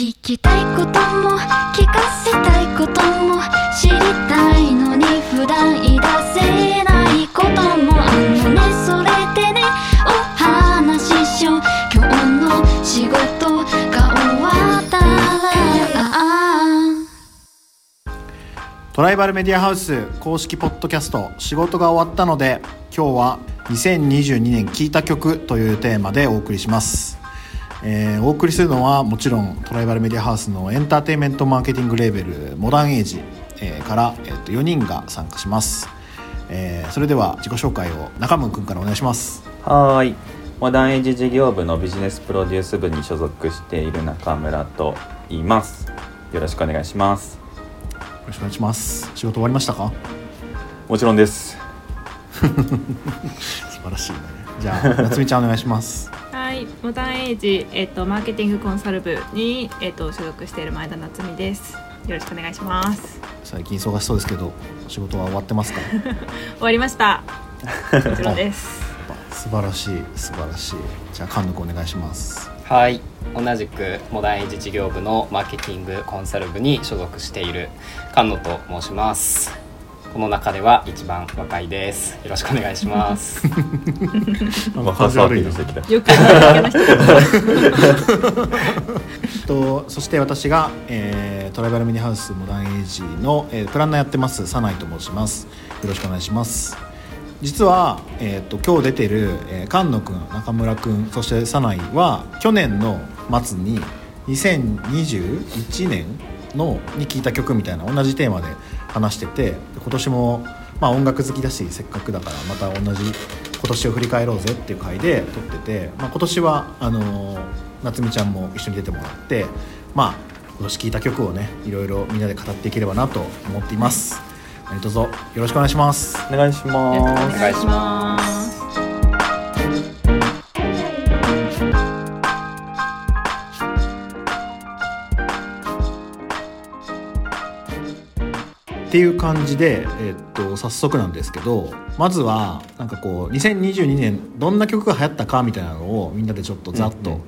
聞きたいことも聞かせたいことも知りたいのに普段言い出せないこともあのね。それでねお話ししよう。今日の仕事が終わったら。トライバルメディアハウス公式ポッドキャスト仕事が終わったので今日は2022年聴いた曲というテーマでお送りします、えーお送りするのはもちろんトライバルメディアハウスのエンターテインメントマーケティングレーベルモダンエイジ、えーから、えーと4人が参加します、えーそれでは自己紹介を中村くんからお願いします。はーい。モダンエイジ事業部のビジネスプロデュース部に所属している中村と言います。よろしくお願いします。よろしくお願いします。仕事終わりましたか？もちろんです。素晴らしいね。じゃあ夏美ちゃんお願いします。はい、モダンエイジ、えっと、マーケティングコンサル部に、えっと、所属している前田夏美です。よろしくお願いします。最近忙しそうですけど仕事は終わってますか？終わりました。もちろんです。ぱ素晴らしい素晴らしいじゃあ菅野くんお願いしますはい同じくモダンエイジ事業部のマーケティングコンサル部に所属している菅野と申しますこの中では一番若いです。よろしくお願いします。なんかまあ感じ悪いなしてきた。よく とそして私が、えートライバルミニハウスモダンエイジの、えープランナーやってますサナイと申します。よろしくお願いします。実は、えー、と今日出てる、えー菅野くん中村くんそしてサナイは去年の末に2021年のに聴いた曲みたいな同じテーマで話しててで今年も、まあ、音楽好きだしせっかくだからまた同じ今年を振り返ろうぜっていう回で撮ってて、まあ、今年はあのー夏美ちゃんも一緒に出てもらってまあ今年聴いた曲をねいろいろみんなで語っていければなと思っています。何卒よろしくお願いします。お願いします。願いします。っていう感じで、えっと早速なんですけどまずはなんかこう2022年どんな曲が流行ったかみたいなのをみんなでちょっとざっとうんうん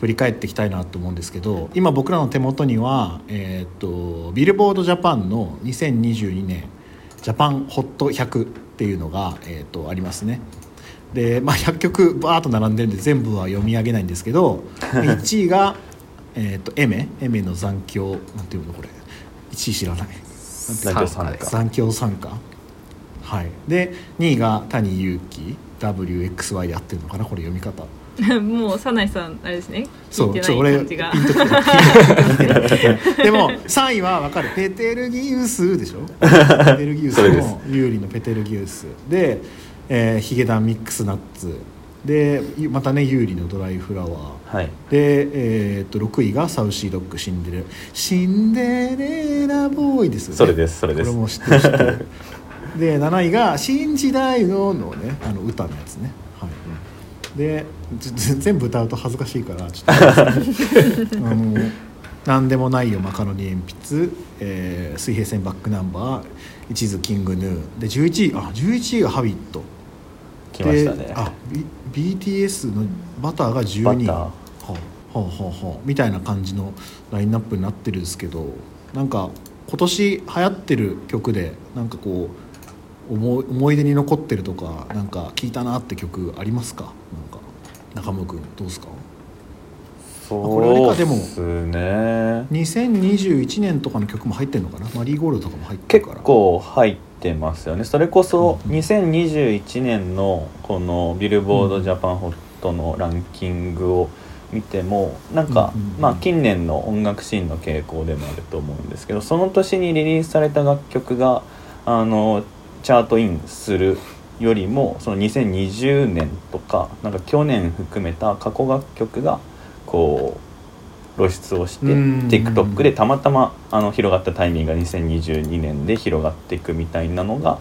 振り返っていきたいなと思うんですけど今僕らの手元には、えっとビルボードジャパンの2022年ジャパンホット100っていうのが、えっとありますね。で、まあ、100曲バーッと並んでるんで全部は読み上げないんですけど 1位が、えっとエメエメの残響なんていうのこれ1位知らない。残響参加。はい。で2位が谷祐希 WXY でやってるのかなこれ読み方。もう、サナイさん、あれですね。そうちょ俺ピン。と でも3位は分かる。ペテルギウスでしょ？ペテルギウスの有利のペテルギウス。で、えーヒゲダンミックスナッツでまたね有利のドライフラワー。はい。で、えー、と6位がサウシードッグシンデレシンデレラボーイですよね。それですそれです。これも知ってる知ってる。で7位が「新時代の」のねあの歌のやつね。はい。でぜ全部歌うと恥ずかしいからちょっと。あのなんでもないよマカロニ鉛筆、えー水平線バックナンバー一途キングヌー。で11位あ11位が「ハビット」来ましたね。であ、B、BTS のバターが12位バター。はあはあはあはあみたいな感じのラインナップになってるんですけどなんか今年流行ってる曲でなんかこう思い思い出に残ってるとかなんか聞いたなって曲ありますか？なんか中村君どうですか？これあれかでもですね2021年とかの曲も入ってるのかな？マリーゴールドとかも入ってる結から。構入ってますよね。それこそうん。うん2021年のこのビルボードジャパンホットのランキングを見てもなんか、まあ近年の音楽シーンの傾向でもあると思うんですけどその年にリリースされた楽曲があのチャートインするよりもその2020年とかなんか去年含めた過去楽曲がこう露出をして TikTok でたまたまあの広がったタイミングが2022年で広がっていくみたいなのが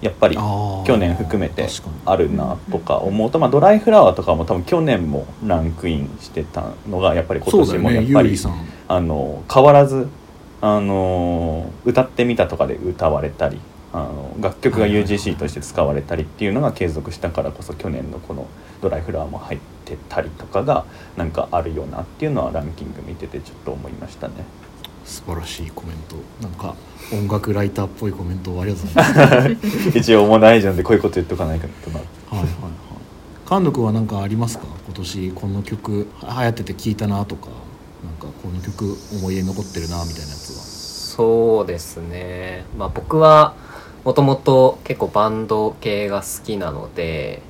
やっぱり去年含めてあるなとか思うと、まあ、ドライフラワーとかも多分去年もランクインしてたのがやっぱり今年もやっぱり、あの変わらずあの歌ってみたとかで歌われたりあの楽曲が UGC として使われたりっていうのが継続したからこそ去年のこの「ドライフラワー」も入ってたりとかがなんかあるよなっていうのはランキング見ててちょっと思いましたね。素晴らしいコメント。なんか音楽ライターっぽいコメントをありがとうございます。一応もう大丈夫でこういうこと言っとかないかと。なはいはいはい。菅野君は何かありますか？今年この曲流行ってて聴いたなとかなんかこの曲思い出に残ってるなみたいなやつはそうですねまあ僕はもともと結構バンド系が好きなので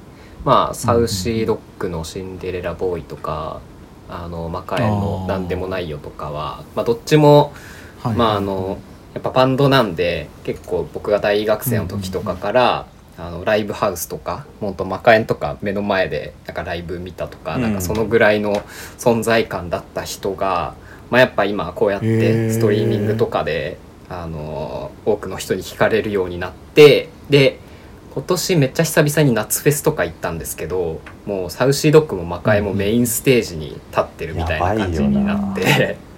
まあサウシードッグの「シンデレラボーイ」とかあのマカエンの「なんでもないよ」とかはまあどっちもはいまああのやっぱバンドなんで結構僕が大学生の時とかから、あのライブハウスとかもっとマカエンとか目の前でなんかライブ見たとか、うん。なんかそのぐらいの存在感だった人が、まあ、やっぱ今こうやってストリーミングとかで、あの多くの人に聞かれるようになってで今年めっちゃ久々に夏フェスとか行ったんですけどもうサウシードッグもマカエもメインステージに立ってるみたいな感じになって。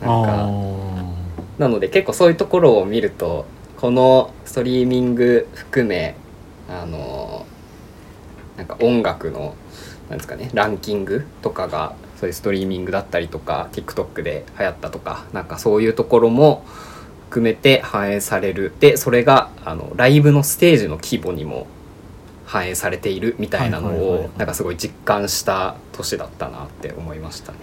なんかあなので結構そういうところを見るとこのストリーミング含めあのなんか音楽のなんですかねランキングとかがそういうストリーミングだったりとか TikTok で流行ったとかなんかそういうところも含めて反映される。でそれがあのライブのステージの規模にも反映されているみたいなのはいはいはいはい。をなんかすごい実感した年だったなって思いましたね。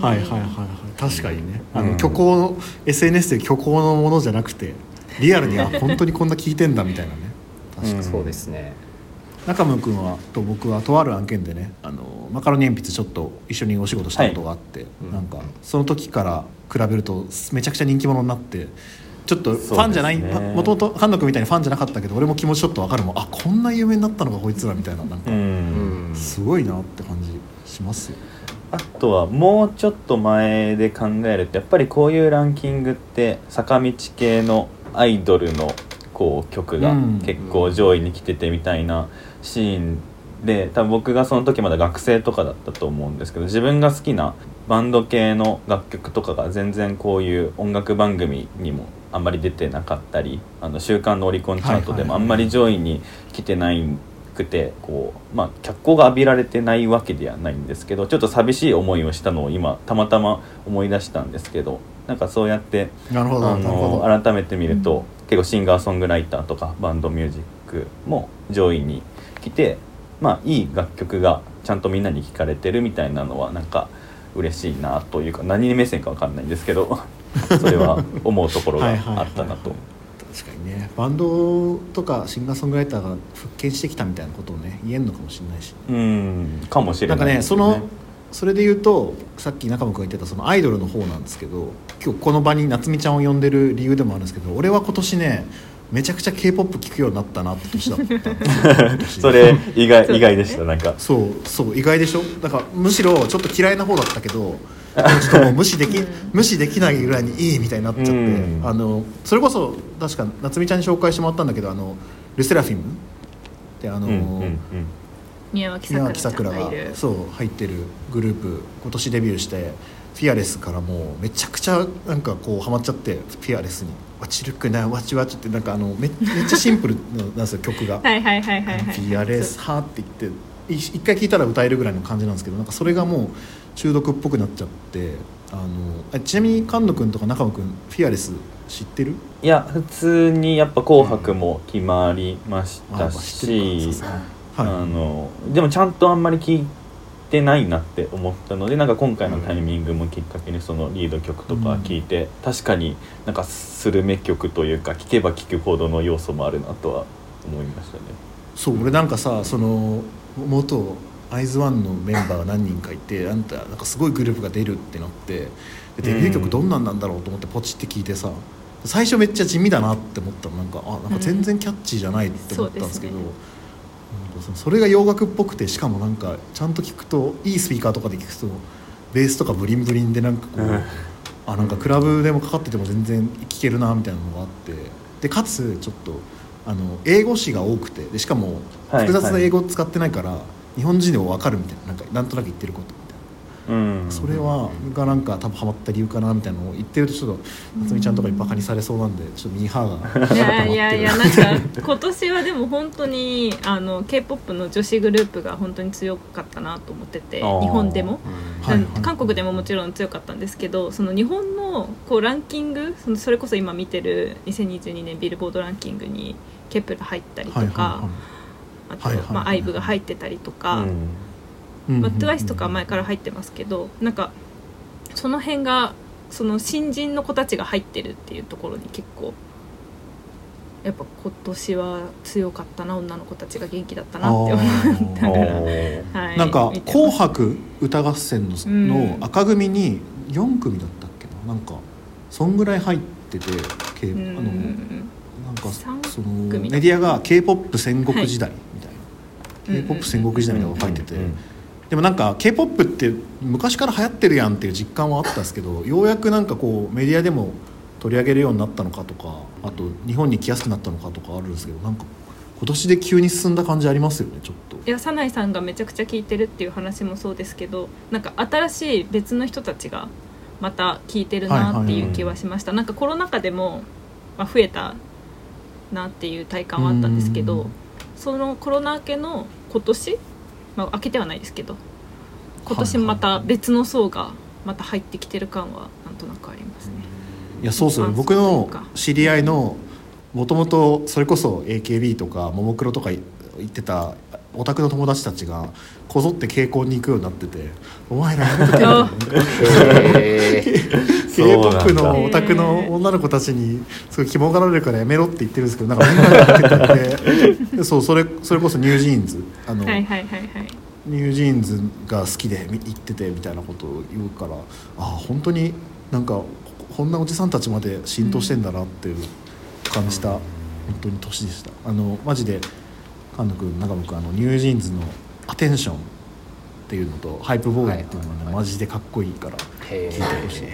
はいはいはいはい。確かにね。あの、うん虚構の SNS で虚構のものじゃなくてリアルにあ本当にこんな聞いてんだみたいなね。確かに、うんそうですね。中村君はと僕はとある案件でねあのマカロニ鉛筆ちょっと一緒にお仕事したことがあって、うん。なんかその時から比べるとめちゃくちゃ人気者になってちょっとファンじゃないもともと菅野君みたいにファンじゃなかったけど俺も気持ちちょっと分かるもん。あこんな有名になったのかこいつらみたいななんか、すごいなって感じしますよ。あとはもうちょっと前で考えるとやっぱりこういうランキングって坂道系のアイドルのこう曲がうん。結構上位に来ててみたいなシーンで多分僕がその時まだ学生とかだったと思うんですけど自分が好きなバンド系の楽曲とかが全然こういう音楽番組にもあんまり出てなかったりあの週間のオリコンチャートでもあんまり上位に来てないくてこうまあ脚光が浴びられてないわけではないんですけどちょっと寂しい思いをしたのを今たまたま思い出したんですけどなんかそうやってあの改めて見ると、結構シンガーソングライターとかバンドミュージックも上位に来てまあいい楽曲がちゃんとみんなに聴かれてるみたいなのはなんか嬉しいなというか何目線かわかんないんですけど それは思うところがあったなと。確かにね。バンドとかシンガーソングライターが復権してきたみたいなことをね言えんのかもしれないし。うんかもしれなんかね。ないですそのそれで言うとさっき中間君が言ってたそのアイドルの方なんですけど今日この場に夏美ちゃんを呼んでる理由でもあるんですけど俺は今年ねめちゃくちゃ k p o p 聴くようになったなって年だったそれ意外意外でしたなんか。そうそう意外でしょ？だからむしろちょっと嫌いな方だったけどちょっともう無視でき無視できないぐらいにいいみたいになっちゃって、うん。あのそれこそ確か夏美ちゃんに紹介してもらったんだけどあのルセラフィム？ってあの、うんうんうん。宮脇宮さくらがそう入ってるグループ今年デビューしてフィアレスからもうめちゃくちゃなんかこうハマっちゃってフィアレスに「わちるくないわちわち」ってなんかあのめめっちゃシンプルなんですよ曲が。はいはいはいはいはいフィアレスはって言ってい一回聴いたら歌えるぐらいの感じなんですけどなんかそれがもう中毒っぽくなっちゃってあのあちなみに菅野君とか中野君フィアレス知ってるいや普通にやっぱ「紅白」も決まりましたしかさすがにあはいのでもちゃんとあんまり聞いてないなって思ったのでなんか今回のタイミングもきっかけにそのリード曲とか聞いて、確かになんかスルメ曲というか聴けば聴くほどの要素もあるなとは思いましたね。そう俺なんかさその元アイズワンのメンバーが何人かいてあんたなんかすごいグループが出るってなってでデビュー曲どんなんなんだろうと思ってポチって聞いてさ最初めっちゃ地味だなって思ったの。なんかあなんか全然キャッチーじゃないって思ったんですけど、うんなんかそそれが洋楽っぽくてしかもなんかちゃんと聞くといいスピーカーとかで聞くとベースとかブリンブリンでなんかこう、うん。あなんかクラブでもかかってても全然聴けるなみたいなのがあって。でかつちょっとあの英語詞が多くて。でしかもはい複雑な英語を使ってないから、日本人でも分かるみたいななんかなんとなく言ってることそれはがなんか多分ハマった理由かなみたいなのを言ってるとちょっと夏美ちゃんとかにバカにされそうなんでちょっとミーハーが いやいやいやなんかか今年はでも本当にあの K-POP の女子グループが本当に強かったなと思ってて日本でも、はいはい。韓国でももちろん強かったんですけどその日本のこうランキングそのそれこそ今見てる2022年ビルボードランキングにケプラ入ったりとか、はいはあと、まあ、アイブが入ってたりとか、まあ、うんうん。うん TWICE とか前から入ってますけどなんかその辺がその新人の子たちが入ってるっていうところに結構やっぱ今年は強かったな女の子たちが元気だったなって思ったから、はい、なんか「見てます。紅白歌合戦の」うん。の赤組に4組だったっけな？なんかそんぐらい入ってて、K あうんのなんか三その組メディアが k p o p 戦国時代みたいな、うん k p o p 戦国時代みたいなのが書いてて、うんうんでもなんか k p o p って昔から流行ってるやんっていう実感はあったんですけど ようやくなんかこうメディアでも取り上げるようになったのかとかあと日本に来やすくなったのかとかあるんですけどなんか今年で急に進んだ感じありますよねちょっと。いや早苗さんがめちゃくちゃ聞いてるっていう話もそうですけどなんか新しい別の人たちがまた聞いてるなっていう気はしました、なんかコロナ禍でも、まあ、増えたなっていう体感はあったんですけどうん。そのコロナ明けの今年、まあ、明けてはないですけど今年また別の層がまた入ってきてる感はなんとなくありますね。いやそうっすよね。あ僕の知り合いのもともとそれこそ AKB とかももクロとか行ってたオタクの友達たちがこぞって傾向に行くようになってて「お前らやめとけ。よ」あへー。k p o p だのオタクの女の子たちにすごい肝がられるからやめろって言ってるんですけどなんかみんながやってたんででそうそれそれこそニュージーンズあの、はいはいはいはい。NewJeans が好きでみ行っててみたいなことを言うからああ本当になんかここんなおじさんたちまで浸透してんだなっていう感じた、本当に年でした。あのマジで菅野君長野君あの NewJeans の「Attention」っていうのと「Hype Boy」っていうのはね、はいはいはいマジでかっこいいからへ聞いてほしい。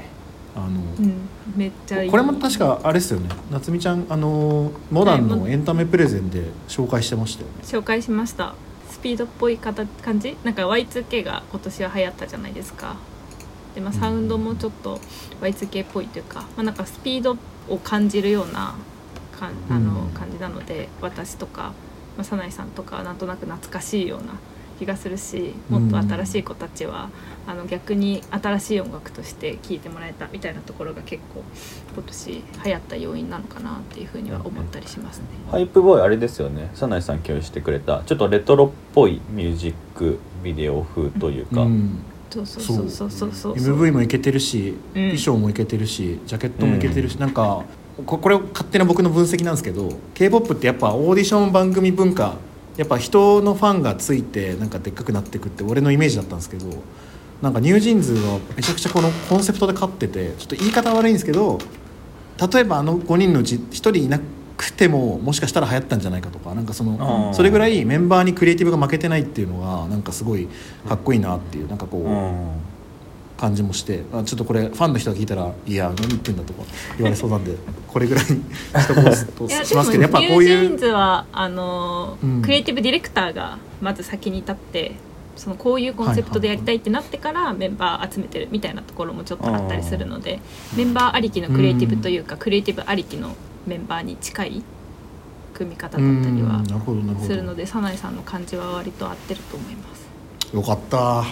あの、うん、めっちゃいい。これも確かあれですよね。夏美ちゃんあのモダンのエンタメプレゼンで紹介してましたよね、紹介しました。スピードっぽい方感じ？なんか Y2K が今年は流行ったじゃないですか。で、まあ、サウンドもちょっと Y2K っぽいというか、まあ、なんかスピードを感じるようなかんあのうん。感じなので私とか、まあ、早苗さんとかはなんとなく懐かしいような気がするしもっと新しい子たちは、あの逆に新しい音楽として聴いてもらえたみたいなところが結構今年流行った要因なのかなっていうふうには思ったりしますね。Hype Boy あれですよね。早苗さん共有してくれたちょっとレトロっぽいミュージックビデオ風というか、うん。そうそうそうそうそうそう MV もいけてるし、うん。衣装もいけてるしジャケットもいけてるし、なんかここれ勝手な僕の分析なんですけど k p o p ってやっぱオーディション番組文化やっぱ人のファンがついてなんかでっかくなっていくって俺のイメージだったんですけどなんか NewJeans はめちゃくちゃこのコンセプトで勝っててちょっと言い方悪いんですけど例えばあの5人のうち1人いなくてももしかしたら流行ったんじゃないかとかなんかそあのーそれぐらいメンバーにクリエイティブが負けてないっていうのがなんかすごいかっこいいなっていうなんかこう。うん感じもしてあちょっとこれファンの人が聞いたら「いや何言ってんだ」とか言われそうなんで これぐらいにしとこうとしますけどやっぱでこういうもニュージーンズはあの、うん。クリエイティブディレクターがまず先に立ってそのこういうコンセプトでやりたいってなってからメンバー集めてるみたいなところもちょっとあったりするのでメンバーありきのクリエイティブというか、クリエイティブありきのメンバーに近い組み方だったりはするので早苗さんの感じは割と合ってると思います。よかった。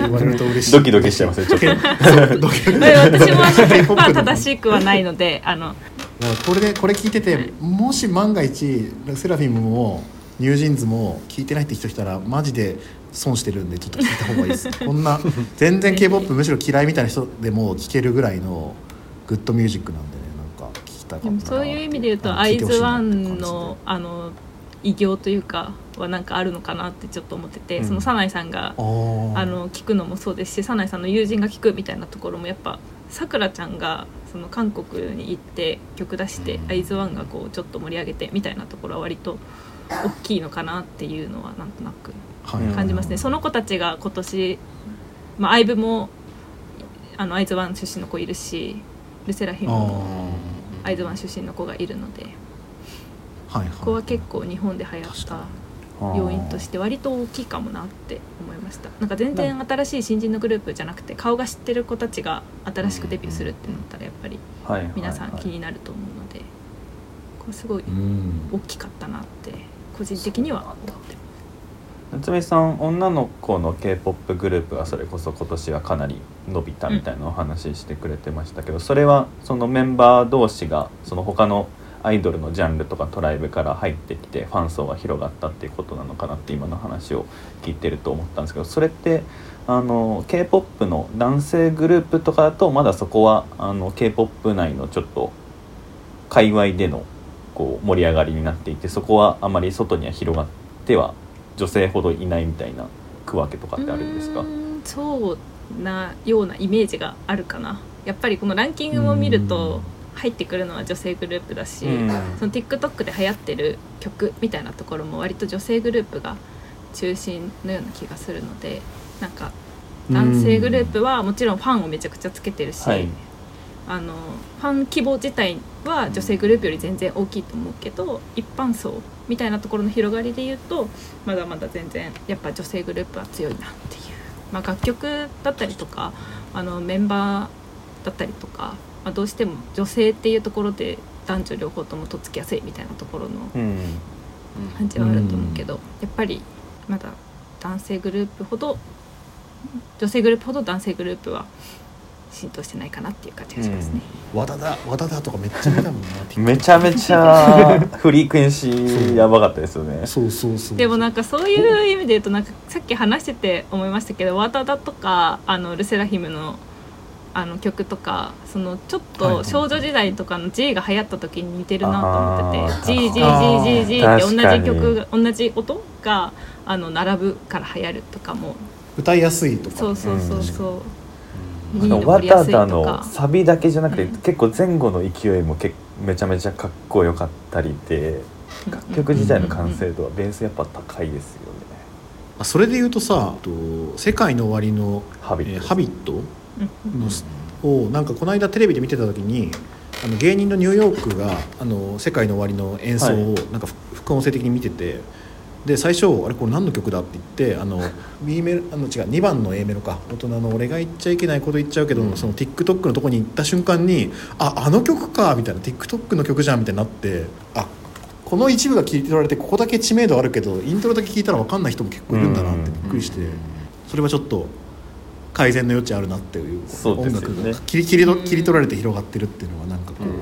言われると嬉しいドキドキしちゃいますねちょっと。そうドキドキ。で私もあの K-POP 100%の正しくはないのであの。これでこれ聞いててもし万が一セラフィムもニュージーンズも聞いてないって人来たらマジで損してるんでちょっと聞いた方がいいです。こんな全然 k p o p むしろ嫌いみたいな人でも聴けるぐらいのグッドミュージックなんでねなんか聞きたかったなで。もそういう意味で言うとあアイズワンのあの偉業というかはなんかあるのかなってちょっと思ってて、うん。その早苗さんがあの聞くのもそうですし早苗さんの友人が聞くみたいなところもやっぱさくらちゃんがその韓国に行って曲出して、うん。アイズワンがこうちょっと盛り上げてみたいなところは割と大きいのかなっていうのはなんとなくはい感じますね、その子たちが今年、まあ、アイブもあのアイズワン出身の子いるしルセラフィムもアイズワン出身の子がいるのではいはい。ここは結構日本で流行った要因として割と大きいかもなって思いました。なんか全然新しい新人のグループじゃなくて顔が知ってる子たちが新しくデビューするってなったらやっぱり皆さん気になると思うのでこれすごいうん。大きかったなって個人的には思ってます。夏目さん女の子の k p o p グループがそれこそ今年はかなり伸びたみたいなお話してくれてましたけど、それはそのメンバー同士がその他のアイドルのジャンルとかトライブから入ってきてファン層が広がったっていうことなのかなって今の話を聞いてると思ったんですけどそれってあの k p o p の男性グループとかだとまだそこはあの k p o p 内のちょっと界隈でのこう盛り上がりになっていてそこはあまり外には広がっては女性ほどいないみたいな区分けとかってあるんですか？そうなようなイメージがあるかな。やっぱりこのランキングを見ると入ってくるのは女性グループだし、うん。その TikTok で流行ってる曲みたいなところも割と女性グループが中心のような気がするのでなんか男性グループはもちろんファンをめちゃくちゃつけてるし、はい。あのファン規模自体は女性グループより全然大きいと思うけど一般層みたいなところの広がりで言うとまだまだ全然やっぱ女性グループは強いなっていう、まあ、楽曲だったりとかあのメンバーだったりとか、まあ、どうしても女性っていうところで男女両方ともとっつきやすいみたいなところのうん。感じはあると思うけど、やっぱりまだ男性グループほど女性グループほど男性グループは浸透してないかなっていう感じがしますね。和田だ和田だとかめっちゃ見たもんな めちゃめちゃフリークエンシーやばかったですよね。そうそうそう。でもなんかそういう意味で言うとなんかさっき話してて思いましたけど「ワタダ」とかあのルセラヒムのあの曲とかそのちょっと少女時代とかの G が流行った時に似てるなと思ってて「G G あ G ー G G」って同じ曲が同じ音があの並ぶから流行るとかも。歌いやすいとか。そうそうそうそう。うん。にワ残りやすいタダのとかサビだけじゃなくて、うん結構前後の勢いもけめちゃめちゃかっこよかったりで楽曲自体の完成度はベースやっぱ高いですよね、あそれで言うとさと「世界の終わりの」ハビット。えーハビット？をなんかこの間テレビで見てた時にあの芸人のニューヨークが「あの世界の終わり」の演奏をなんかふ副音声的に見ててで最初「あれこれ何の曲だ?」って言ってあの B メロあの違う2番の A メロか大人の俺が言っちゃいけないこと言っちゃうけど、その TikTok のとこに行った瞬間に「ああの曲か」みたいな TikTok の曲じゃんみたいになってあこの一部が聞いてられてここだけ知名度あるけどイントロだけ聞いたら分かんない人も結構いるんだなってびっくりして。それはちょっと改善の余地あるなっていうそうですよね。音楽が切り切りの切り取られて広がってるっていうのはなんかこう、うん。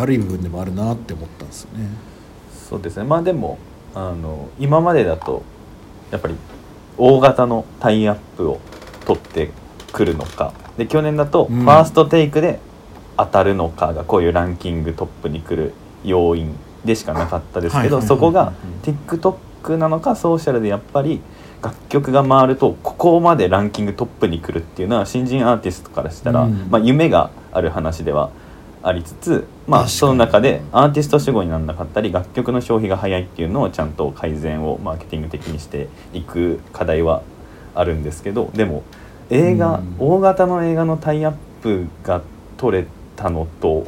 悪い部分でもあるなって思ったんですよね。そうですね。まあでもあの今までだとやっぱり大型のタイアップを取ってくるのか。で去年だとフうん。ァーストテイクで当たるのかがこういうランキングトップに来る要因でしかなかったですけどそこがうん TikTok なのかソーシャルでやっぱり楽曲が回るとここまでランキングトップに来るっていうのは新人アーティストからしたら、うん。まあ、夢がある話ではありつつ、まあ、その中でアーティスト主語にならなかったり楽曲の消費が早いっていうのをちゃんと改善をマーケティング的にしていく課題はあるんですけどでも映画、うん大型の映画のタイアップが取れたのと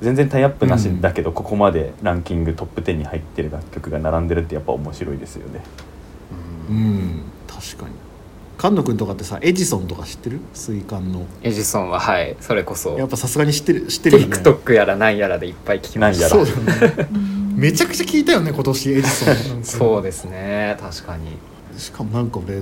全然タイアップなしだけど、ここまでランキングトップ10に入ってる楽曲が並んでるってやっぱ面白いですよね。うん。確かに。菅野君とかってさエジソンとか知ってる？水カンの。エジソンははい。それこそ。やっぱさすがに知ってる知ってるよね。TikTok やらなんやらでいっぱい聞きましたなんやそうだよね。めちゃくちゃ聞いたよね今年エジソン。そうですね確かに。しかもなんか俺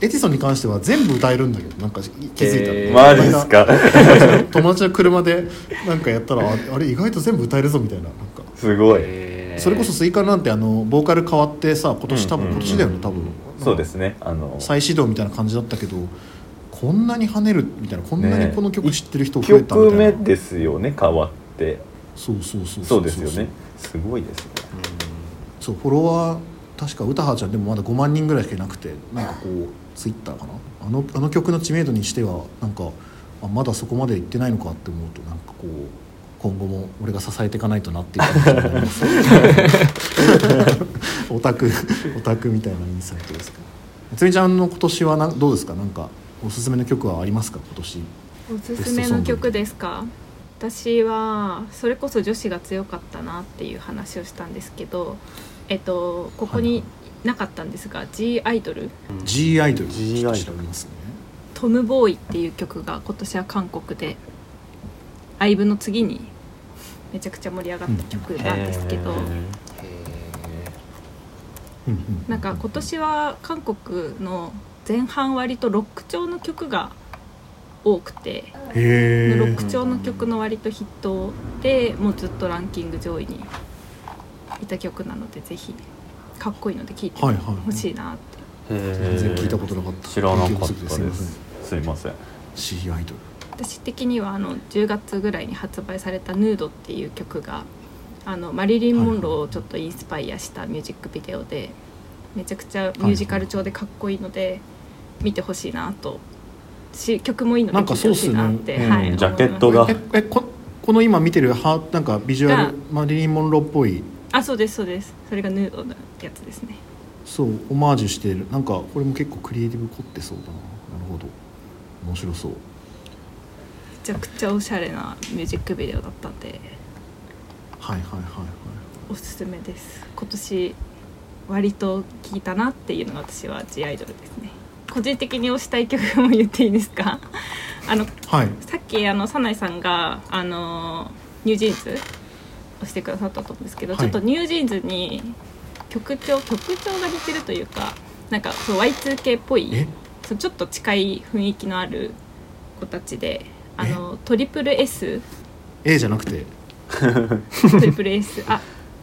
エジソンに関しては全部歌えるんだけどなんか気づいたら、へー。マジですか？友達の車でなんかやったらああれ意外と全部歌えるぞみたいななんか。すごい、へーそれこそ水カンなんてあのボーカル変わってさ今年多分、うんうんうん今年だよね多分。そうですね。あの再始動みたいな感じだったけどこんなに跳ねるみたいなこんなね。にこの曲知ってる人増えたみ曲たいな、目ですよね変わって。そうそうそうそうですよね。すごいですね。そうフォロワー確か歌葉ちゃんでもまだ5万人ぐらいしかいなくてなんかこうツイッターかな？あのあの曲の知名度にしてはなんかあまだそこまで行ってないのかって思うとなんかこう今後も俺が支えていかないとなっていう感じになります。オタクオタクみたいなインサイトですけどつみちゃんの今年はなんどうですか？なんかおすすめの曲はありますか？今年。おすすめの曲ですか？私はそれこそ女子が強かったなっていう話をしたんですけどえっとここになかったんですが、G アイドル G アイドル G アイドルますね。トムボーイっていう曲が今年は韓国で「アイブの次にめちゃくちゃ盛り上がった曲なんですけど、なんか今年は韓国の前半割とロック調の曲が多くて、ロック調の曲の割と筆頭でもうずっとランキング上位にいた曲なのでぜひかっこいいので聴いてほしいなって、全然聞いたことなかった。知らなかったです。いませんですすいません。C アイドル私的にはあの10月ぐらいに発売された「ヌードっていう曲があのマリリン・モンローをちょっとインスパイアしたミュージックビデオでめちゃくちゃミュージカル調でかっこいいので見てほしいなとし曲もいいのでなんか聴いてほしいなって、ね。はい。うんジャケットがええここの今見てるハなんかビジュアがルマリリン・モンローっぽい？あそうですそうです。それがヌードのやつですね。そうオマージュしてる。なんかこれも結構クリエイティブ凝ってそうだな。なるほど。面白そう。めちゃくちゃおしゃれなミュージックビデオだったんではいはいはいはい。おすすめです。今年割と聴いたなっていうのが私は G アイドルですね。個人的に推したい曲も言っていいですか？あのはい。さっきあの早苗さんがあの NewJeans を推してくださったと思うんですけど、はい。ちょっと NewJeans に曲調曲調が似てるというかなんかそう Y2K っぽいえ？そうちょっと近い雰囲気のある子たちであのトリプル S A じゃなくて。トリプル S あ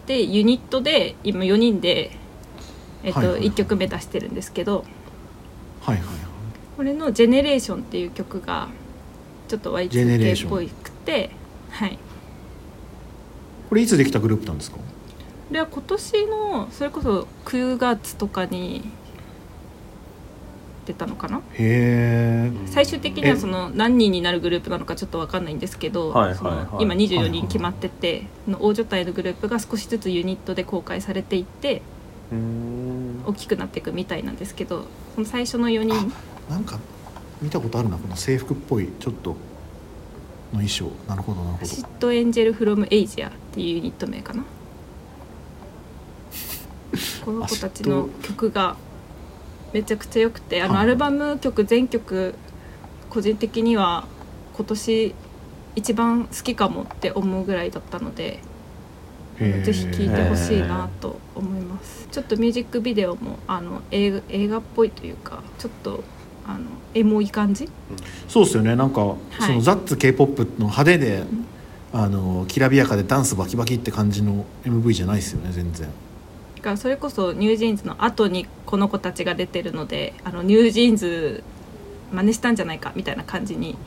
でユニットで今4人で、えっとはいはいはい。1曲目出してるんですけど。はいはいはい。これの「ジェネレーション」っていう曲がちょっと Y2K っぽくてはい。これいつできたグループなんですか？これは今年のそれこそ9月とかに出たのかな？へえ最終的にはその何人になるグループなのかちょっと分かんないんですけど、はいはいはい。その今24人決まってて、の大所帯のグループが少しずつユニットで公開されていって大きくなっていくみたいなんですけどその最初の4人なんか見たことあるなこの制服っぽいちょっとの衣装。なるほどなるほシどットエンジェル・フロム・エイジアっていうユニット名かな。この子たちの曲がめちゃくちゃ良くてあのはいアルバム曲全曲個人的には今年一番好きかもって思うぐらいだったのでぜひ聴いてほしいなと思います。ちょっとミュージックビデオもあの映画映画っぽいというかちょっとあのエモい感じ？そうですよね。なんか、そのザッツ k p o p の派手で、あのきらびやかでダンスバキバキって感じの MV じゃないですよね全然。だからそれこそ NewJeans の後にこの子たちが出てるのであの NewJeans 真似したんじゃないかみたいな感じに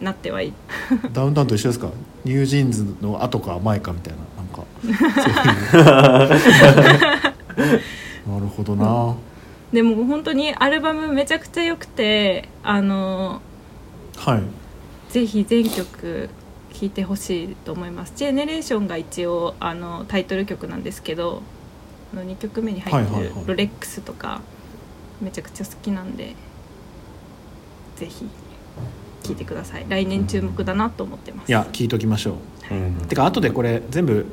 なってはい。ダウンタウンと一緒ですか？ NewJeans の後か前かみたいななんか。なるほどな、でも本当にアルバムめちゃくちゃ良くてあのはい。ぜひ全曲聴いてほしいと思います「ジェネレーション」が一応あのタイトル曲なんですけどあの2曲目に入ってるはいはいはい「ロレックス」とかめちゃくちゃ好きなんでぜひ聴いてください。来年注目だなと思ってます。いや聞いときましょう。うん。てか後でこれ全部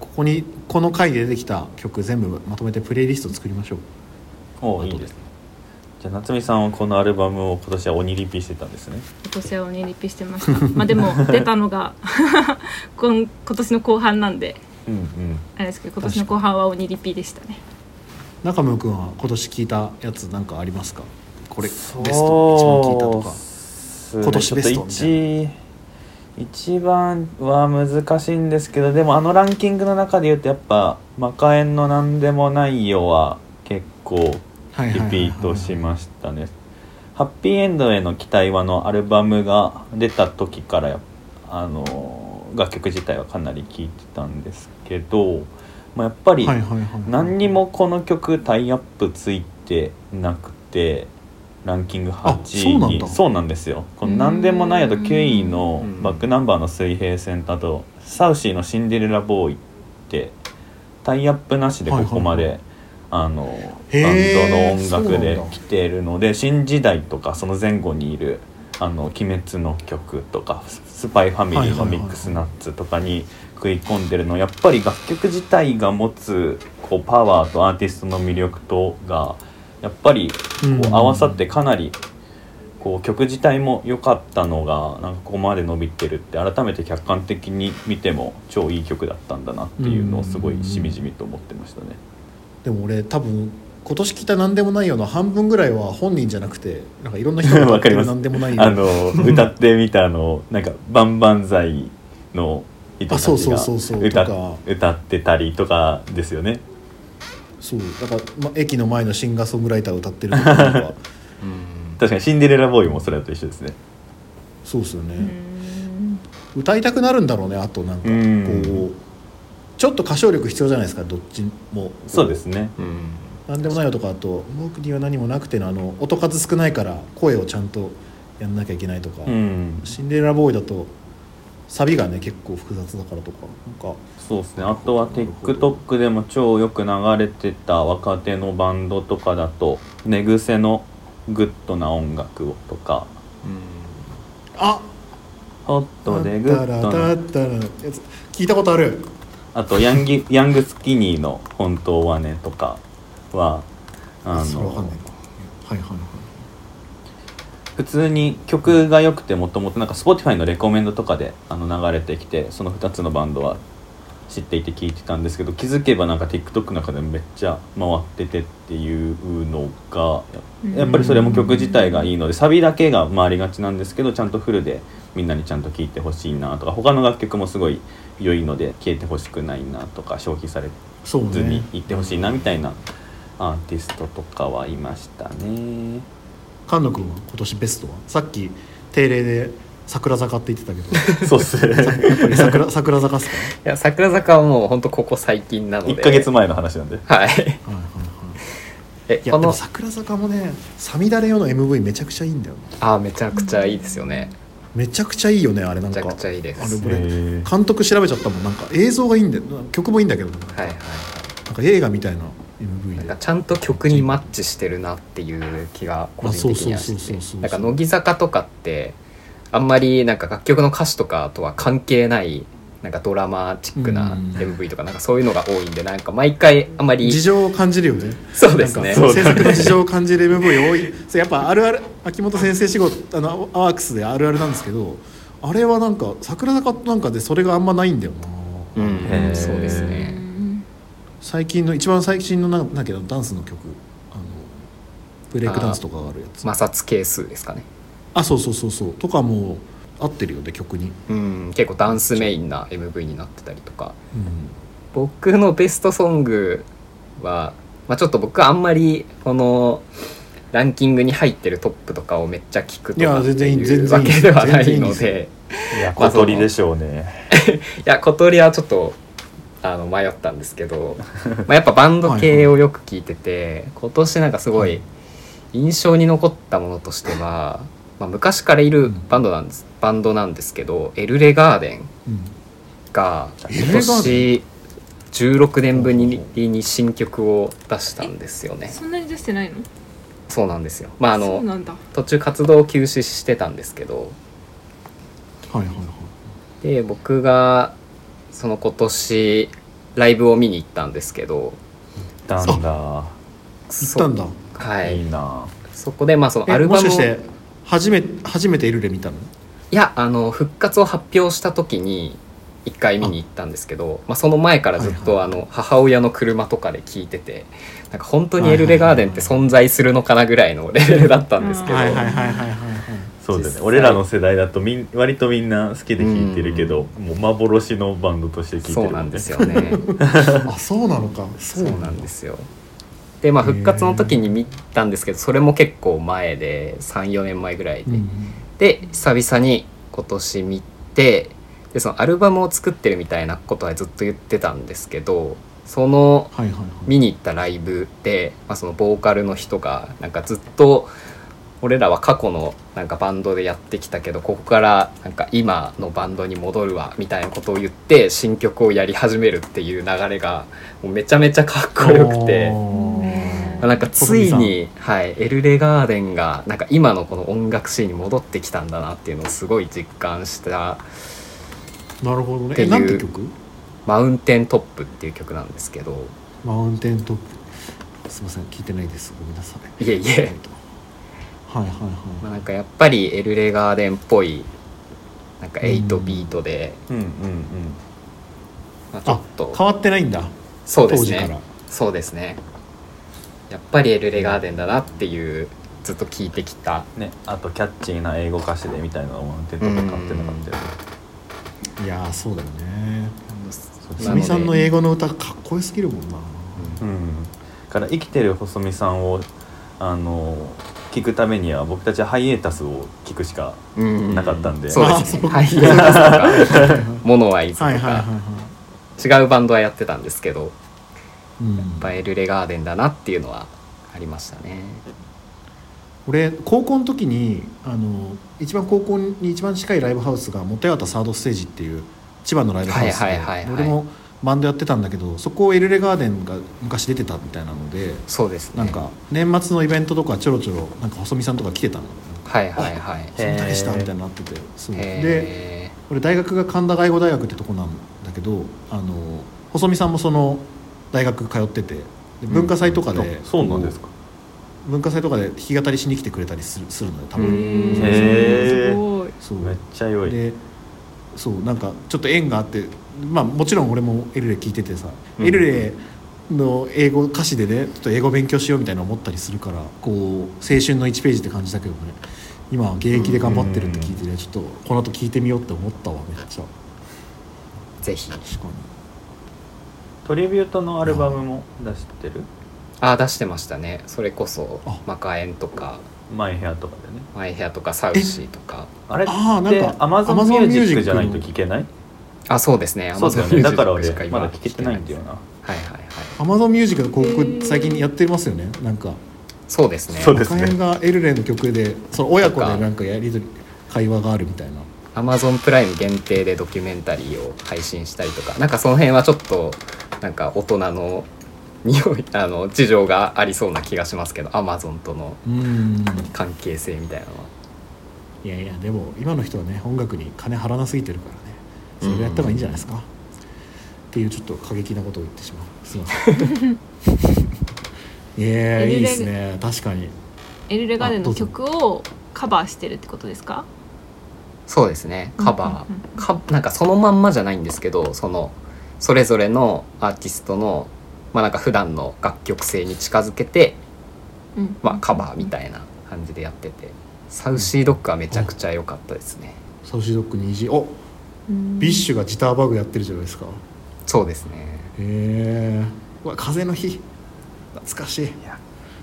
ここにこの回で出てきた曲全部まとめてプレイリスト作りましょう。おいいですねじゃあ夏美さんはこのアルバムを今年は鬼リピしてたんですね。今年は鬼リピしてました。まあでも出たのが 今今年の後半なんでうんうん。あれですけど今年の後半は鬼リピでしたね。中村君は今年聞いたやつなんかありますか？これベスト一番聞いたとか。今年ベストちょっと一一番は難しいんですけどでもあのランキングの中で言うとやっぱ「マカエンのなんでもないよ」は結構はいリピートしましたね。ハッピーエンドへの期待はのアルバムが出た時からやあの楽曲自体はかなり聴いてたんですけど、まあ、やっぱり何にもこの曲タイアップついてなくてランキングあそう8なんだ。位そうなんですよ。この「何でもない」と9位のうんバックナンバーの水平線とあとサウシーの「シンデレラボーイ」ってタイアップなしでここまで、あのバンドの音楽で来ているので新時代とかその前後にいる「あの鬼滅」の曲とか「スパイファミリー」の「ミックスナッツ」とかに比食い込んでるのはやっぱり楽曲自体が持つこうパワーとアーティストの魅力とがやっぱりこうん。う合わさってかなりこう曲自体も良かったのがなんかここまで伸びてるって改めて客観的に見ても超いい曲だったんだなっていうのをすごいしみじみと思ってましたね。でも俺多分今年来た何でもないよの半分ぐらいは本人じゃなくてなんかいろんな人が 歌ってる何でもないよあの歌ってみたのなんか「バンバンザイ」の人たあそうちがそうそうそう歌とか。歌ってたりとかですよね。そう。だから、ま、駅の前のシンガーソングライター歌ってるとか。確かにシンデレラボーイもそれと一緒ですね。そうですよね、うん。歌いたくなるんだろうねあとなんかうん。こうちょっと歌唱力必要じゃないですかどっちも。そうですね。うんなんでもないよとかあと僕には何もなくてのあの音数少ないから声をちゃんとやんなきゃいけないとか、うん、シンデレラボーイだとサビがね結構複雑だからとかなんかそうですね。あとは TikTok でも超よく流れてた若手のバンドとかだとねぐせ。のグッドな音楽をとか。あホットでグッドな聞いたことある。あとヤンギヤングスキニーの本当はねとかはあそれわかんのないなはいはいはい。普通に曲が良くてもともとなんか Spotify のレコメンドとかであの流れてきてその2つのバンドは知っていて聞いてたんですけど気づけばなんか TikTok の中でめっちゃ回っててっていうのがうん。やっぱりそれも曲自体がいいのでサビだけが回りがちなんですけどちゃんとフルでみんなにちゃんと聴いてほしいなとか他の楽曲もすごい良いので消えてほしくないなとか消費されそうずにね。いってほしいなみたいなアーティストとかはいましたね。菅野君は今年ベストは？さっき定例で桜坂って言ってたけど。そうっすね。やっぱり桜桜坂っすか？いや桜坂はもう本当ここ最近なので。1ヶ月前の話なんで。はい。はいはいはい。えこのいやでも桜坂もね「さみだれよ」の MV めちゃくちゃいいんだよあめちゃくちゃいいですよね。めちゃくちゃいいよねあれなんか。めちゃくちゃいいです。あれ監督調べちゃったもん。なんか映像がいいんだよ。曲もいいんだけどなんか,、はいはい。なんか映画みたいな MV で。なんかちゃんと曲にマッチしてるなっていう気が個人的にはしてて。なんか乃木坂とかってあんまりなんか楽曲の歌詞とかとは関係ないなんかドラマチックなうん。MV とかなんかそういうのが多いんでなんか毎回あんまり事情を感じるよね。そうですね。制作の事情を感じる MV 多い。そうやっぱあるある秋元先生仕事あのアワークスであるあるなんですけどあれはなんか桜坂なんかでそれがあんまないんだよな、うん。そうですね。うん最近の一番最新のなんだけどダンスの曲。あのブレイクダンスとかがあるやつ。摩擦係数ですかね。あそうそうそうそう。とかも合ってるよね曲に、うん結構ダンスメインな MV になってたりとか。うん、僕のベストソングは、まあ、ちょっと僕はあんまりこのランキングに入ってるトップとかをめっちゃ聞くといやかって全然いうわ全然いいけではないのでいや小鳥でしょうね。いや 小鳥はちょっとあの迷ったんですけど、まあ、やっぱバンド系をよく聞いてて今年なんかすごはい。い印象に残ったものとしては、まあ、昔からいるバンドなんですバンドなんですけどエルレガーデンうんが今年16年ぶりに新曲を出したんですよね。そんなに出してないの？そうなんですよ。まああの途中活動を休止してたんですけど。はいはいはい。で僕がその今年ライブを見に行ったんですけどなんだ。行ったんだ。はい。いいな。そこでまあそのアえルバムをもしかして初め初めてエルレ見たの？いやあの復活を発表した時に一回見に行ったんですけどまあ、その前からずっと、はいあの母親の車とかで聞いててなんか本当にエルレガーデンって存在するのかなぐらいのレベルだったんですけど、そうだよね。俺らの世代だとみん割とみんな好きで聴いてるけど、もう幻のバンドとして聴いてるそうなんですよね。あそうなのか。そそうなんですよ。でまあ復活の時に見たんですけどそれも結構前で34年前ぐらいで、うんで久々に今年見てでそのアルバムを作ってるみたいなことはずっと言ってたんですけどその見に行ったライブで、まあ、そのボーカルの人がなんかずっと俺らは過去のなんかバンドでやってきたけどここからなんか今のバンドに戻るわみたいなことを言って新曲をやり始めるっていう流れがもうめちゃめちゃかっこよくて。なんかついに、はい、エルレガーデンがなんか今のこの音楽シーンに戻ってきたんだなっていうのをすごい実感したなるほどねっていう。えなんて曲「マウンテントップ」っていう曲なんですけど。マウンテントップ。すいません聞いてないです。ごめんなさい。いえいえはいはいまあ、はなんかやっぱりエルレガーデンっぽいなんか8ビートで、うんうんうん。まあ、いちょっとあ変わってないんだ。そうです当時から。ねそうですね。やっぱりエルレガーデンだなっていうずっと聞いてきた。ねあとキャッチーな英語歌詞でみたいなのも手とか買ってなかったよね。いやーそうだよね。そうすみさんの英語の歌かっこよすぎるもんな。うん。だから生きてる細見さんをあの聞くためには僕たちはハイエータスを聞くしかうん。なかったんで。そうですね。あそうハイエータスとか。モノワイズとはいはいはいかは違うバンドはやってたんですけどい、うんやっぱエルレガーデンだなっていうのはありましたね。俺高校の時にあの一番高校に一番近いライブハウスが元八幡サードステージっていう千葉のライブハウスではいはいはいはい。俺もバンドやってたんだけどそこをエルレガーデンが昔出てたみたいなのでそうですね。なんか年末のイベントとかちょろちょろなんか細見さんとか来てたの。はいはいはい。その誰したみたいになっててそうでへ俺大学が神田外語大学ってとこなんだけどあの細見さんもその大学通っててで文化祭とかで、あそうなんですか。文化祭とかで弾き語りしに来てくれたりするするのよ多う分んへー。すごい。そう。めっちゃ良い。でそうなんかちょっと縁があってまあもちろん俺もエルレ聞いててさ、うん。エルレの英語歌詞でねちょっと英語勉強しようみたいな思ったりするからこう青春の1ページって感じだけどね今現役で頑張ってるって聞いてねちょっとこの後聞いてみようって思ったわめっちゃ。ぜひ。確かに。トリビュートのアルバムも出してる？あ出してましたね。それこそあ。マカエンとか。マイヘアとかでね。マイヘアとかサウシーとか。あれってあーなんか Amazon Amazon Music Music じゃないと聞けない？あそうですね。そうだよね。だから俺まだ聞けてないんだよな。はいはいはいアマゾンミュージックの広告最近やってますよね。なんか。そうですね。そうですね。赤編がエルレの曲でその親子でなんかやり取り会話があるみたいな。Amazon プライム限定でドキュメンタリーを配信したりとか。なんかその辺はちょっとなんか大人の匂いあの事情がありそうな気がしますけど。Amazon とのうん。関係性みたいなのは。いやいやでも今の人はね音楽に金払わなすぎてるからねそれぐらいやった方がいいんじゃないですか、っていうちょっと過激なことを言ってしまう。すいません。いやエルレいいですね。確かに。エルレガーデンの曲をカバーしてるってことですか？そうですね。カバうんうんうん。ーかなんかそのまんまじゃないんですけどそのそれぞれのアーティストのまあなんか普段の楽曲性に近づけてうん。まあカバーみたいな感じでやってて。 Saucy Dog はめちゃくちゃ良かったですね。 Saucy Dog 虹おうん BiSH がジターバグやってるじゃないですか。そうですね。へえうわ風の日。懐かしい。いや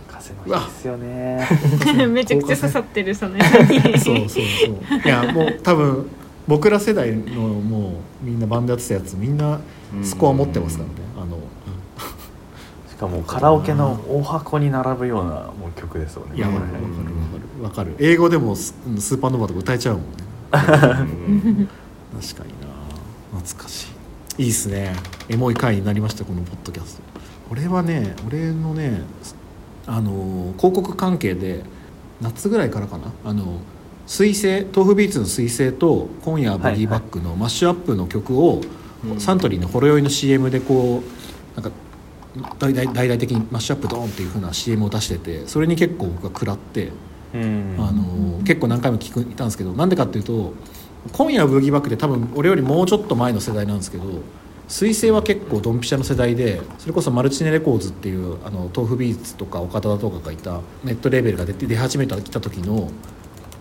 風の日ですよね。めちゃくちゃ刺さってるそのそうそうそう。いやもう多分僕ら世代のもうみんなバンドやってたやつみんなスコア持ってますからね。あの。しかもカラオケの大箱に並ぶようなもう曲ですよね。いやわかるわかる。わかる。英語でもススーパーノヴァとか歌えちゃうもんね 確かにな。懐かしい。いいっすね。エモい回になりましたこのポッドキャスト。俺はね俺のねあの広告関係で夏ぐらいからかな。あの水星 tofubeats の水星と「今夜はブギーバック」のマッシュアップの曲を、サントリーのほろよいの CM でこうなんか大々的にマッシュアップドーンっていう風な CM を出しててそれに結構僕は食らって、うん。あの結構何回も聞くいたんですけどなんでかっていうと「今夜はブギーバック」って多分俺よりもうちょっと前の世代なんですけど水星は結構ドンピシャの世代でそれこそ Maltine Records っていうあの tofubeats とかオカダダとかがいたネットレーベルが出て出始めた来た時の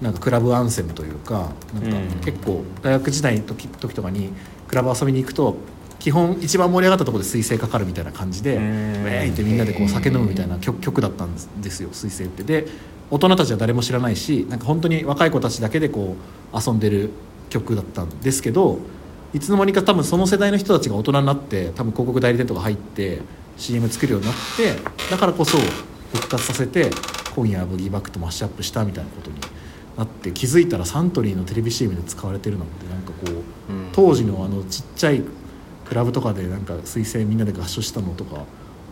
なんかクラブアンセムというかなんかうん。結構大学時代の時時とかにクラブ遊びに行くと基本一番盛り上がったところで彗星かかるみたいな感じでウうん。ェーイってみんなでこう酒飲むみたいな曲曲だったんですよ彗星って。で大人たちは誰も知らないしなんか本当に若い子たちだけでこう遊んでる曲だったんですけどいつの間にか多分その世代の人たちが大人になって多分広告代理店とか入って CM 作るようになってだからこそ復活させて今夜はブギーバックとマッシュアップしたみたいなことになって気づいたらサントリーのテレビ CM で使われてるなんてなんかこううん。当時のあのちっちゃいクラブとかでなんか彗星みんなで合唱したのとか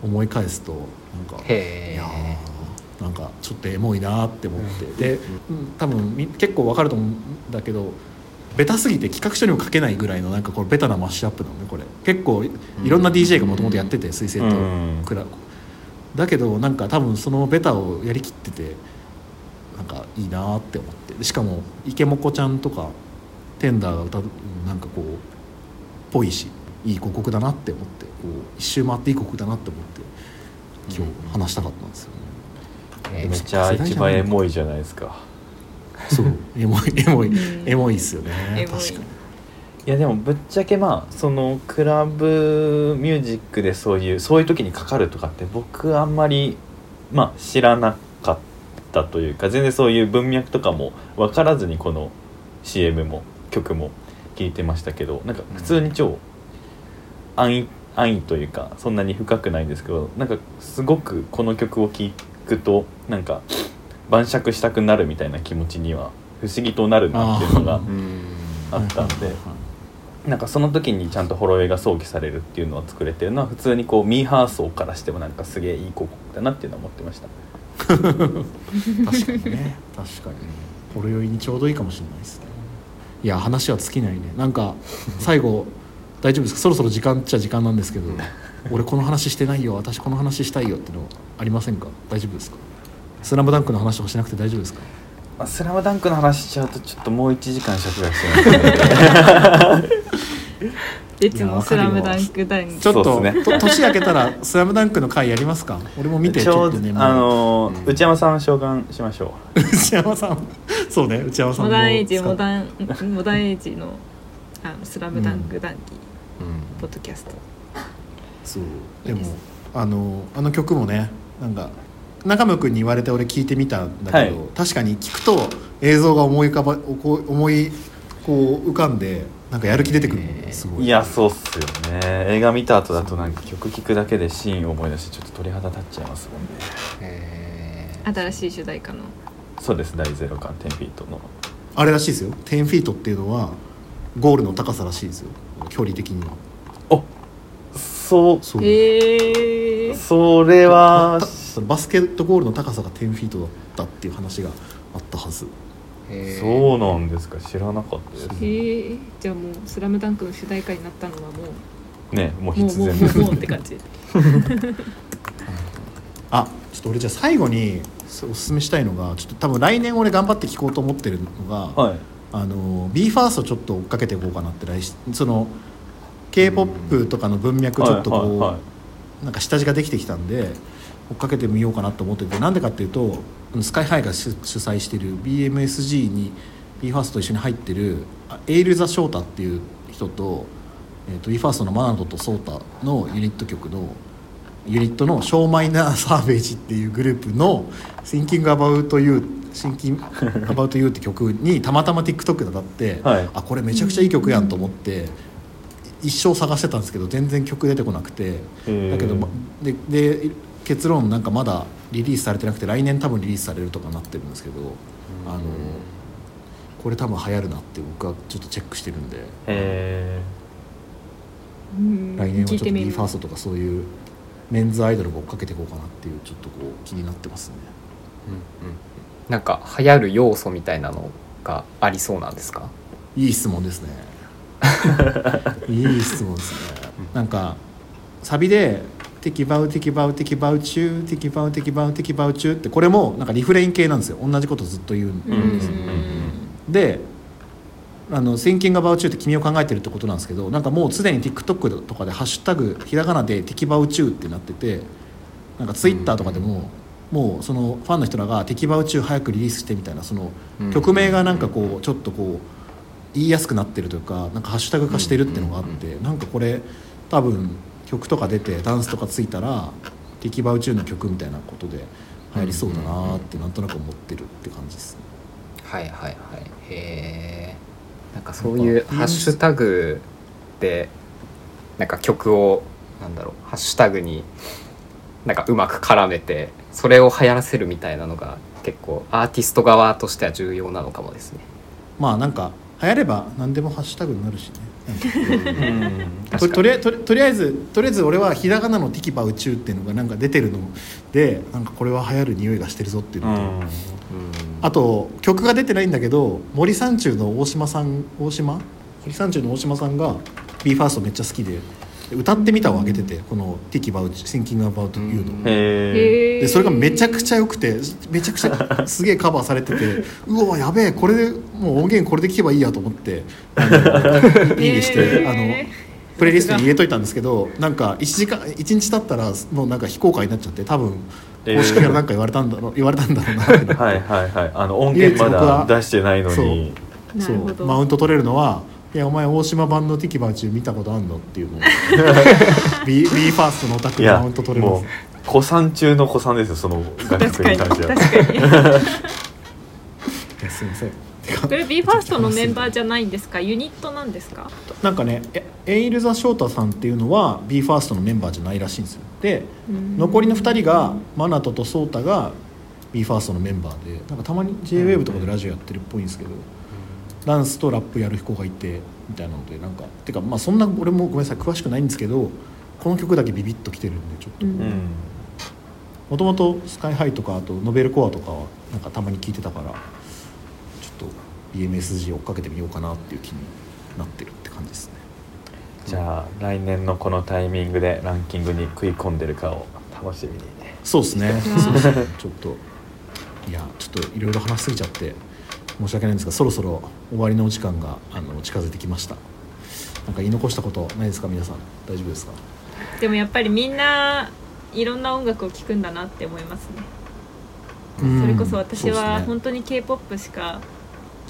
思い返すとなんかいやーなんかちょっとエモいなって思って、で、うん多分み結構わかると思うんだけどベタすぎて企画書にも書けないぐらいのなんかこれベタなマッシュアップなのねこれ。結構いろんな DJ がもともとやってて水星とうん。クラだけどなんか多分そのベタをやりきっててなんかいいなって思って。でしかも池もこちゃんとかテンダーが歌うなんかこうぽいしいい広告だなって思って。こう一周回っていい広告だなって思って今日話したかったんですよね、えーめっちゃ一番エモいじゃないですかそう。エモいエモいうん。エモいっすよね。確かに。いやでもぶっちゃけまあそのクラブミュージックでそういうそういう時にかかるとかって僕あんまりまあ知らなかったというか全然そういう文脈とかも分からずにこの CM も曲も聴いてましたけどなんか普通に超安易安易というかそんなに深くないんですけどなんかすごくこの曲を聴くとなんか晩酌したくなるみたいな気持ちには不思議となるなっていうのがあったんでなんかその時にちゃんとほろ酔いが想起されるっていうのを作れてるのは普通にこうミーハー層からしてもなんかすげえいい広告だなっていうのは思ってました。確かにね。確かにほろ酔いにちょうどいいかもしれないですね。いや話は尽きないね。なんか最後大丈夫ですか？そろそろ時間っちゃ時間なんですけど 俺この話してないよ私この話したいよってのありませんか？大丈夫ですか？スラムダンクの話とかしなくて大丈夫ですか？まあスラムダンクの話しちゃうとちょっともう1時間尺が必要なんで。いつも「スラムダンクダンクちょっと、ね。と年明けたら「スラムダンクの回やりますか？俺も見てちちょっとねあのーうん。内山さん召喚しましょ内山さん。そうね内山さんも。モダンエイジモダンモダンエイジのあの「スラムダンクダンキうん。ポッドキャスト。そう。でもいいです。あのあの曲もねなんか中村君に言われて俺聞いてみたんだけど、はい。確かに聞くと映像が思い浮かばこう思いこう浮かんでなんかやる気出てくるもんねすごい。いやそうっすよね。映画見た後だとなんか曲聴くだけでシーンを思い出してちょっと鳥肌立っちゃいますもんね。えー。新しい主題歌の。そうです第ゼロ感10フィートの。あれらしいですよ。10フィートっていうのはゴールの高さらしいですよ。距離的には。あそう。そう、へえそれはたバスケットゴールの高さが10フィートだったっていう話があったはず。えー。そうなんですか。知らなかったです。へえじゃあもう「スラムダンクの主題歌になったのはもうねもうもう必然ですもうもうもうって感じ。あちょっと俺じゃあ最後におすすめしたいのがちょっと多分来年俺頑張って聴こうと思ってるのが、はい。あの BE:FIRST をちょっと追っかけていこうかなって来しその k p o p とかの文脈ちょっとこう、なんか下地ができてきたんで追っかけてみようかなと思っててなんでかっていうとスカイハイが主主催してる BMSG に BE:FIRST と一緒に入ってるあエイル・ザ・ショータっていう人と,、えー、と BE:FIRST のマナドとソータのユニット曲のユニットの「ショーマイナー・サーベージ」っていうグループの「Thinking About You」「Thinking About You」って曲にたまたま TikTok で当たって、はい。あこれめちゃくちゃいい曲やんと思って一生探してたんですけど全然曲出てこなくてだけどまでで結論なんかまだリリースされてなくて来年多分リリースされるとかなってるんですけどあのこれ多分流行るなって僕はちょっとチェックしてるんで。来年はちょっと BE:FIRST とかそういうメンズアイドルも追っかけていこうかなっていうちょっとこう気になってますね。うんうん。なんか流行る要素みたいなのがありそうなんですか？いい質問ですね。いい質問ですね。なんかサビで「テキバウテキバウテキバウチューテキバウテキバウテキバウチュー」ってこれもなんかリフレイン系なんですよ。同じことずっと言うんですよ。であの「Thinking about you」って君を考えてるってことなんですけどなんかもうすでに TikTok とかで「ハッシュタグひらがなでテキバウチュー」ってなっててなんか Twitter とかでも、もうそのファンの人らが「テキバウチュー早くリリースして」みたいなそのうん。曲名がなんかこうちょっとこう言いやすくなってるというかなんかハッシュタグ化してるっていうのがあって、なんかこれ多分曲とか出てダンスとかついたら「テキバウチュー」の曲みたいなことで流行りそうだなってなんとなく思ってるって感じですね。はいはいはいへえなんかそういうハッシュタグでなんか曲をなんだろうハッシュタグになんかうまく絡めてそれを流行らせるみたいなのが結構アーティスト側としては重要なのかもですねまあなんか流行れば何でもハッシュタグになるしね。ーうん。ととりあえずとりとりあえずとりあえず俺はひらがなの「ティキバ宇宙」っていうのがなんか出てるのでなんかこれは流行る匂いがしてるぞっていうのと、うん。うんあと曲が出てないんだけど森三中の大島さん大島？森三中の大島さんが BE:FIRST めっちゃ好きでで歌ってみたをあげててこの「Think About Thinking About You の」へえでそれがめちゃくちゃ良くてめちゃくちゃ すげえカバーされててうわやべえこれでもう音源これで聴けばいいやと思っていいねして、あのプレイリストに入れといたんですけどなんか1時間1日経ったらもうなんか非公開になっちゃって多分公式からなんか言われたんだろう言われたんだろうなはいはいはい。あの音源まだ出してないのに。そう。マウント取れるのは「いやお前大島版のティキバーチュー見たことあんの?」っていうのを。B, B ファーストのオタクにマウント取れまもすう古参中の古参ですよその楽曲確かにに関しては。確かに。すいません。これ BE:FIRST のメンバーじゃないんですか？ユニットなんですか？なんかねえエイルザ・翔太さんっていうのは b ファーストのメンバーじゃないらしいんですよ。で残りの2人がマナトとソータが b ファーストのメンバーでなんかたまに JWAVE とかでラジオやってるっぽいんですけど、ダンスとラップやる子がいてみたいなのでなんかてかまあそんな俺もごめんなさい詳しくないんですけどこの曲だけビビッときてるんでちょっと。もともとスカイハイとかあとノベルコアとかはなんかたまに聞いてたからちょっと BMSG 追っかけてみようかなっていう気になってるって感じですね。じゃあ来年のこのタイミングでランキングに食い込んでるかを楽しみに。そうですね。うんそうですね。ちょっといやちょっといろいろ話しすぎちゃって申し訳ないんですがそろそろ終わりのお時間があの近づいてきました。なんか言い残したことないですか皆さん。大丈夫ですか？でもやっぱりみんないろんな音楽を聴くんだなって思いますね。うんそれこそ私は本当に k p o p しか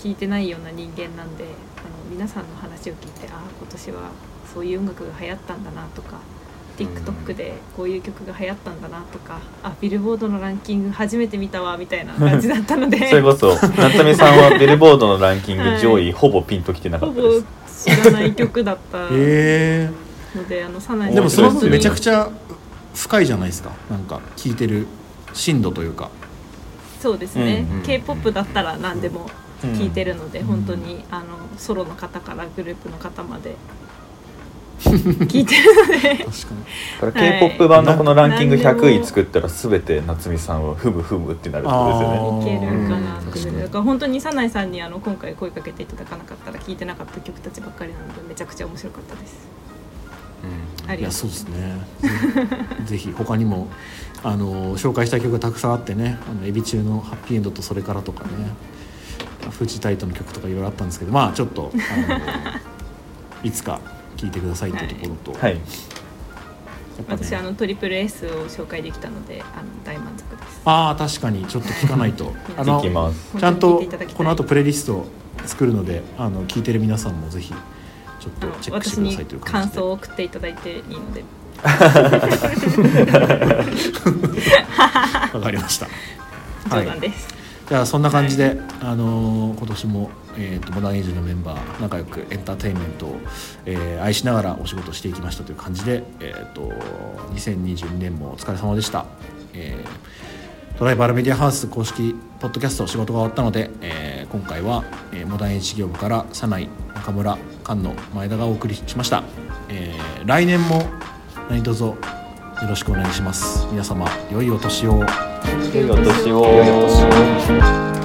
聴いてないような人間なんであの皆さんの話を聞いてああ今年はそういう音楽が流行ったんだなとか TikTok でこういう曲が流行ったんだなとかあビルボードのランキング初めて見たわみたいな感じだったので。それこそ夏美さんはビルボードのランキング 上位、ほぼピンときてなかったです。知らない曲だったのえであのサナイー、でもその分めちゃくゃちゃ深いじゃないですか。なんか聞いてる深度というか。そうですね、うん k p o p だったら何でも聴いてるので、うん本当にあのソロの方からグループの方まで聞いてるので。確かに。k p o p 版のこのランキングなんでも100位作ったら全て夏美さんはフムフムってなるってことですよね。いけるかな。ってだから本当にサナイさんにあの今回声かけていただかなかったら聴いてなかった曲たちばっかりなのでめちゃくちゃ面白かったです。ありがとう。いやそうですね。ぜひ 他にもあの紹介したい曲がたくさんあってね「あのエビ中のハッピーエンドとそれから」とかねフジタイトの曲とかいろいろあったんですけどまあちょっとあの いつか聴いてくださいというところと、はい。ね。私あのトリプル S を紹介できたのであの大満足です。ああ確かに。ちょっと聞かないと。あの行きます。ちゃんとこの後プレイリスト作るのであの聞いてる皆さんもぜひちょっとチェックして私にくださいという感じで。感想を送っていただいていいのでわかりました。冗談です、じゃあそんな感じで、あのー今年も、えー、とモダンエイジのメンバー仲良くエンターテインメントを、えー愛しながらお仕事していきましたという感じで、えー、と2022年もお疲れ様でした、えートライバルメディアハウス公式ポッドキャスト仕事が終わったので、えー今回は、えーモダンエイジ業部から早苗中村菅野前田がお送りしました、えー来年も何卒よろしくお願いします。皆様良いお年を良いお年を。良いお年を。